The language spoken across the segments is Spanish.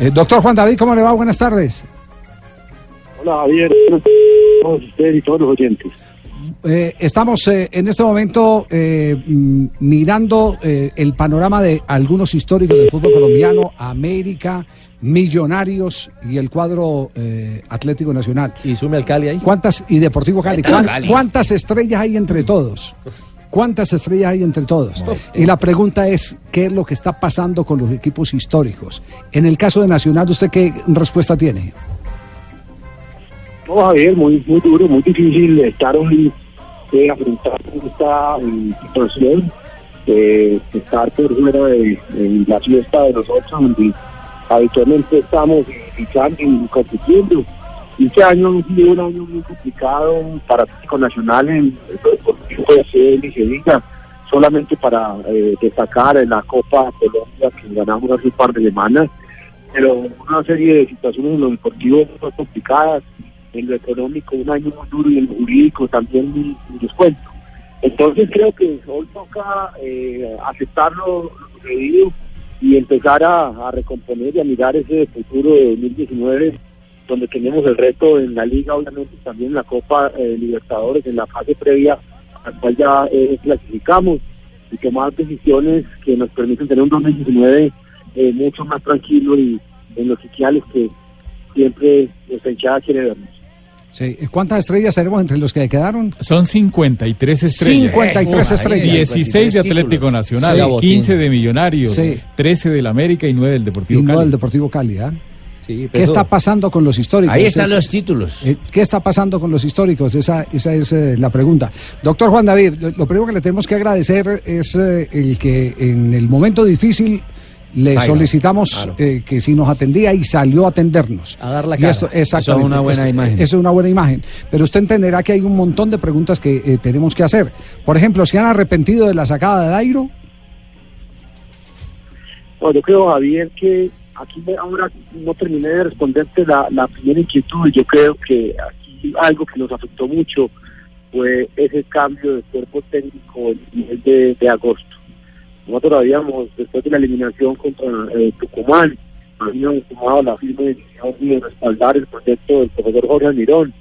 Eh, doctor Juan David, ¿cómo le va? Buenas tardes. Hola Javier, todos ustedes y todos los oyentes. Eh, estamos eh, en este momento eh, mm, mirando eh, el panorama de algunos históricos del fútbol colombiano, América, Millonarios y el cuadro eh, Atlético Nacional. Y sume al Cali ahí. ¿Cuántas y Deportivo Cali? Deportivo ¿cuán- Cali. ¿Cuántas estrellas hay entre todos? ¿Cuántas estrellas hay entre todos? Y la pregunta es, ¿qué es lo que está pasando con los equipos históricos? En el caso de Nacional, ¿usted qué respuesta tiene? No, Javier, muy, muy duro, muy difícil estar hoy eh, afrontar esta eh, situación, eh, estar por fuera de, de la fiesta de nosotros, donde habitualmente estamos luchando y compitiendo. Este año ha sido un año muy complicado para Atlético Nacional en el deportivo de ser ni se diga, solamente para eh, destacar en la Copa Colombia que ganamos hace un par de semanas, pero una serie de situaciones en lo deportivo muy complicadas, en lo económico un año muy duro y en lo jurídico también muy, muy descuento. Entonces creo que hoy toca eh, aceptar lo sucedido y empezar a, a recomponer y a mirar ese futuro de 2019 donde tenemos el reto en la liga, obviamente también en la Copa eh, Libertadores, en la fase previa al cual ya eh, clasificamos y tomar decisiones que nos permiten tener un 2019 eh, mucho más tranquilo y en los sitiales que siempre nuestra hinchada quiere vernos. Sí. ¿Cuántas estrellas tenemos entre los que quedaron? Son 53 estrellas. 53 estrellas. 16 de Atlético Nacional, Sí. 15 de Millonarios, Sí. 13 del América y 9 del Deportivo Y Cali. del Deportivo Cali, ¿ah? Sí, ¿Qué está pasando con los históricos? Ahí están los títulos. eh, ¿Qué está pasando con los históricos? Esa, esa es eh, la pregunta. Doctor Juan David, lo, lo primero que le tenemos que agradecer es eh, el que en el momento difícil le solicitamos claro. eh, que si nos atendía y salió a atendernos. A dar la Y cara. esto- Eso es una buena Esto- imagen. Eso es una buena imagen. Pero usted entenderá que hay un montón de preguntas que eh, tenemos que hacer. Por ejemplo, ¿se han arrepentido de la sacada de Dairo? Bueno, yo creo, Javier, que aquí ahora no terminé de responderte la, la primera inquietud. Yo creo que aquí algo que nos afectó mucho fue ese cambio de cuerpo técnico el mes de, de agosto. Nosotros habíamos, después de la eliminación contra eh, Tucumán, habíamos tomado la firme decisión de respaldar el proyecto del profesor Jorge Almirón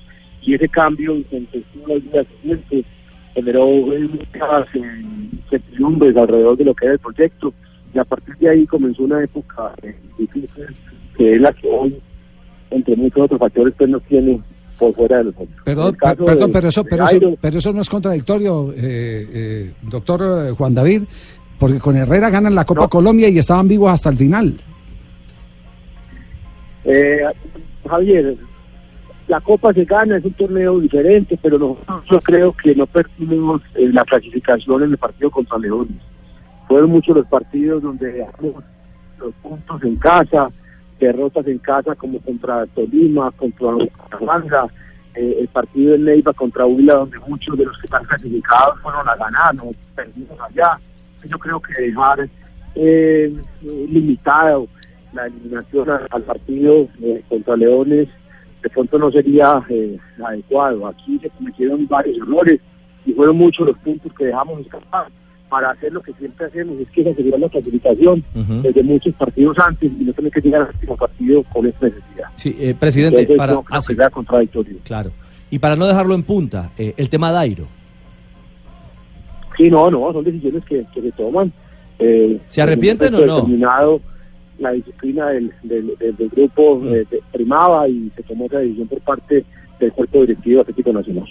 y ese cambio intempestivo al día siguiente generó muchas eh, incertidumbres alrededor de lo que era el proyecto y a partir de ahí comenzó una época eh, difícil que es la que hoy entre muchos otros factores pues nos tiene por fuera de los. Perdón, perdón de- pero, eso, pero, eso, pero eso no es contradictorio, eh, eh, doctor eh, Juan David, porque con Herrera ganan la Copa No. Colombia y estaban vivos hasta el final. Eh, Javier, la Copa se gana, es un torneo diferente, pero nosotros yo creo que no perdimos la clasificación en el partido contra Leones. Fueron muchos los partidos donde dejamos los puntos en casa, derrotas en casa como contra Tolima, contra Bucaramanga, eh, el partido en Neiva contra Huila, donde muchos de los que están clasificados fueron a ganar, no perdimos allá. Yo creo que dejar eh, limitado la eliminación al partido eh, contra Leones de pronto no sería eh, adecuado. Aquí se cometieron varios errores y fueron muchos los puntos que dejamos escapar para hacer lo que siempre hacemos, es que es asegurar la clasificación desde muchos partidos antes y no tener que llegar al último partido con esta necesidad. Sí, eh, presidente, Entonces, para, no ah, sí, contradictorio. claro. Y para no dejarlo en punta, eh, el tema Dairo. Sí, no, no, son decisiones que, que se toman. Eh, ¿Se arrepienten o no? determinado, la disciplina del, del, del- del grupo Mm. eh, de- primaba y se tomó esa decisión por parte del cuerpo directivo Atlético Nacional.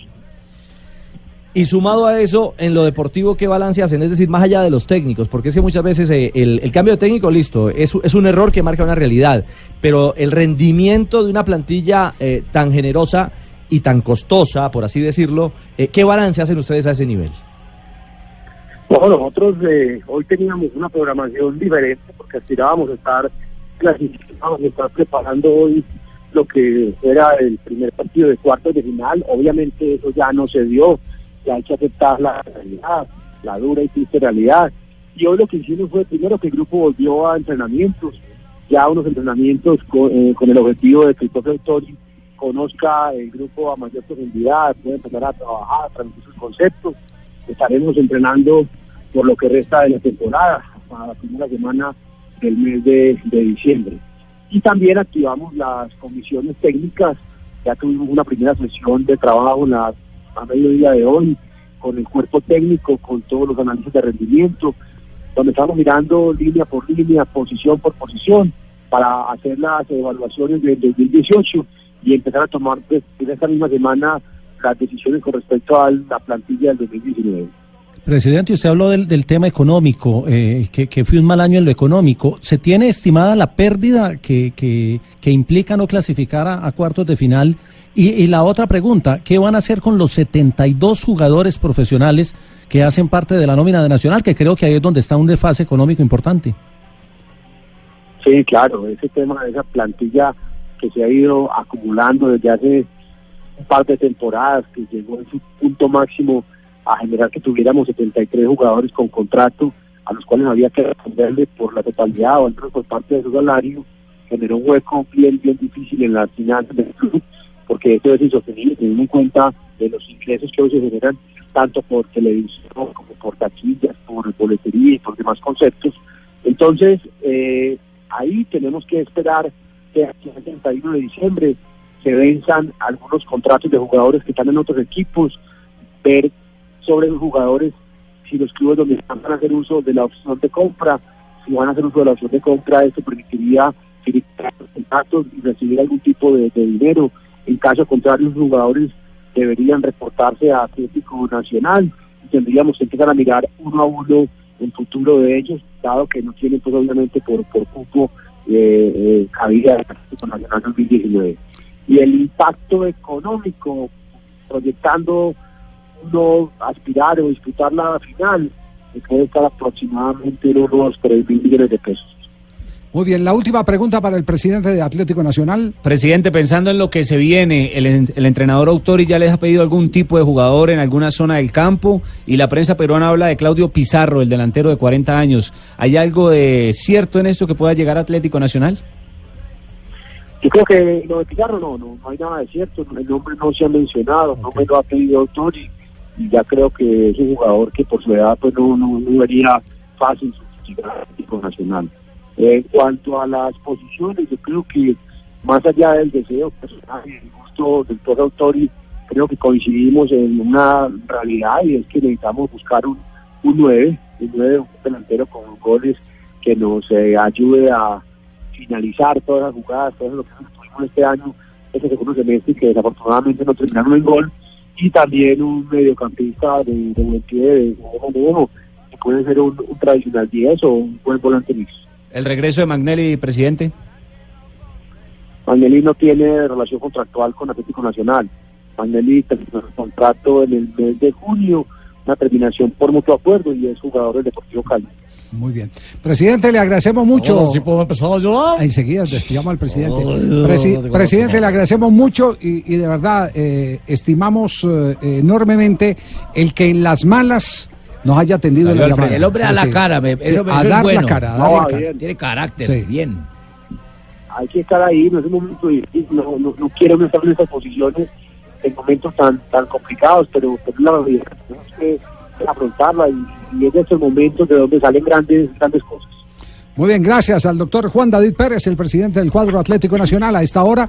Y sumado a eso, en lo deportivo, ¿qué balance hacen? Es decir, más allá de los técnicos, porque es que muchas veces eh, el, cambio de técnico, listo, es, un error que marca una realidad, pero el rendimiento de una plantilla eh, tan generosa y tan costosa, por así decirlo, eh, ¿qué balance hacen ustedes a ese nivel? Bueno, nosotros hoy teníamos una programación diferente porque aspirábamos a estar clasificados, a estar preparando hoy lo que era el primer partido de cuartos de final. Obviamente eso ya no se dio, hay que aceptar la realidad, la dura y triste realidad. Y hoy lo que hicimos fue primero que el grupo volvió a entrenamientos, ya unos entrenamientos con, eh, con el objetivo de que el Autori conozca el grupo a mayor profundidad, pueda empezar a trabajar, a transmitir sus conceptos estaremos entrenando por lo que resta de la temporada, a la primera semana del mes de, diciembre. Y también activamos las comisiones técnicas, ya tuvimos una primera sesión de trabajo en a mediodía de hoy, con el cuerpo técnico, con todos los análisis de rendimiento, donde estamos mirando línea por línea, posición por posición, para hacer las evaluaciones del 2018 y empezar a tomar pues, en esta misma semana las decisiones con respecto a la plantilla del 2019. Presidente, usted habló del, del tema económico, eh, que, que, fue un mal año en lo económico. ¿Se tiene estimada la pérdida que, que, que implica no clasificar a, a cuartos de final? Y, y, la otra pregunta, ¿qué van a hacer con los 72 jugadores profesionales que hacen parte de la nómina de Nacional? Que creo que ahí es donde está un desfase económico importante. Sí, claro, ese tema esa plantilla que se ha ido acumulando desde hace un par de temporadas, que llegó en su punto máximo a generar que tuviéramos 73 jugadores con contrato, a los cuales había que responderle por la totalidad o por parte de su salario, generó un hueco bien, bien difícil en las finanzas del club, porque esto es insostenible teniendo en cuenta de los ingresos que hoy se generan tanto por televisión como por taquillas, por boletería y por demás conceptos. Entonces, eh, ahí tenemos que esperar que hasta el 31 de diciembre se venzan algunos contratos de jugadores que están en otros equipos, ver sobre los jugadores si los clubes donde están van a hacer uso de la opción de compra, si van a hacer uso de la opción de compra, esto permitiría firmar contratos y recibir algún tipo de, dinero. En caso contrario, los jugadores deberían reportarse a Atlético Nacional y tendríamos que empezar a mirar uno a uno el futuro de ellos, dado que no tienen pues por, por cupo eh, eh, cabida del Atlético Nacional 2019. Y el impacto económico, proyectando uno aspirar o disputar la final, que puede estar aproximadamente en unos 3 mil millones de pesos. Muy bien, la última pregunta para el presidente de Atlético Nacional. Presidente, pensando en lo que se viene, el, el, entrenador Autori ya les ha pedido algún tipo de jugador en alguna zona del campo y la prensa peruana habla de Claudio Pizarro, el delantero de 40 años. ¿Hay algo de cierto en esto que pueda llegar a Atlético Nacional? Yo creo que lo de Pizarro no, no, no hay nada de cierto, el nombre no se ha mencionado, okay. no me lo ha pedido Autori y ya creo que es un jugador que por su edad pues no, no, no vería fácil sustituir al Atlético Nacional. En cuanto a las posiciones, yo creo que más allá del deseo personal y el gusto del doctor Autori, creo que coincidimos en una realidad y es que necesitamos buscar un, un 9, un 9, un delantero con goles que nos eh, ayude a finalizar todas las jugadas, todo lo que tuvimos este año, este segundo semestre que desafortunadamente no terminaron en gol, y también un mediocampista de, de pie, de, de, de, que puede ser un, un tradicional 10 o un buen volante mixto. ¿El regreso de Magnelli, presidente? Magnelli no tiene relación contractual con Atlético Nacional. Magnelli terminó el contrato en el mes de junio, una terminación por mutuo acuerdo y es jugador del Deportivo Cali. Muy bien. Presidente, le agradecemos mucho. Oh, ¿Sí puedo empezar a llorar? Enseguida despidamos al presidente. Oh, Presi no presidente, le agradecemos mucho y, y de verdad eh, estimamos eh, enormemente el que en las malas nos haya atendido la llamada. El hombre a la cara, me, sí, eso, a eso dar es bueno. la cara, a No, dar la va cara. Tiene carácter, Sí. bien. Hay que estar ahí, no es un momento difícil, no, no, no quiero estar en estas posiciones en momentos tan tan complicados, pero, pero la realidad tenemos que afrontarla y, y es de estos momentos de donde salen grandes grandes cosas. Muy bien, gracias al doctor Juan David Pérez, el presidente del cuadro Atlético Nacional a esta hora.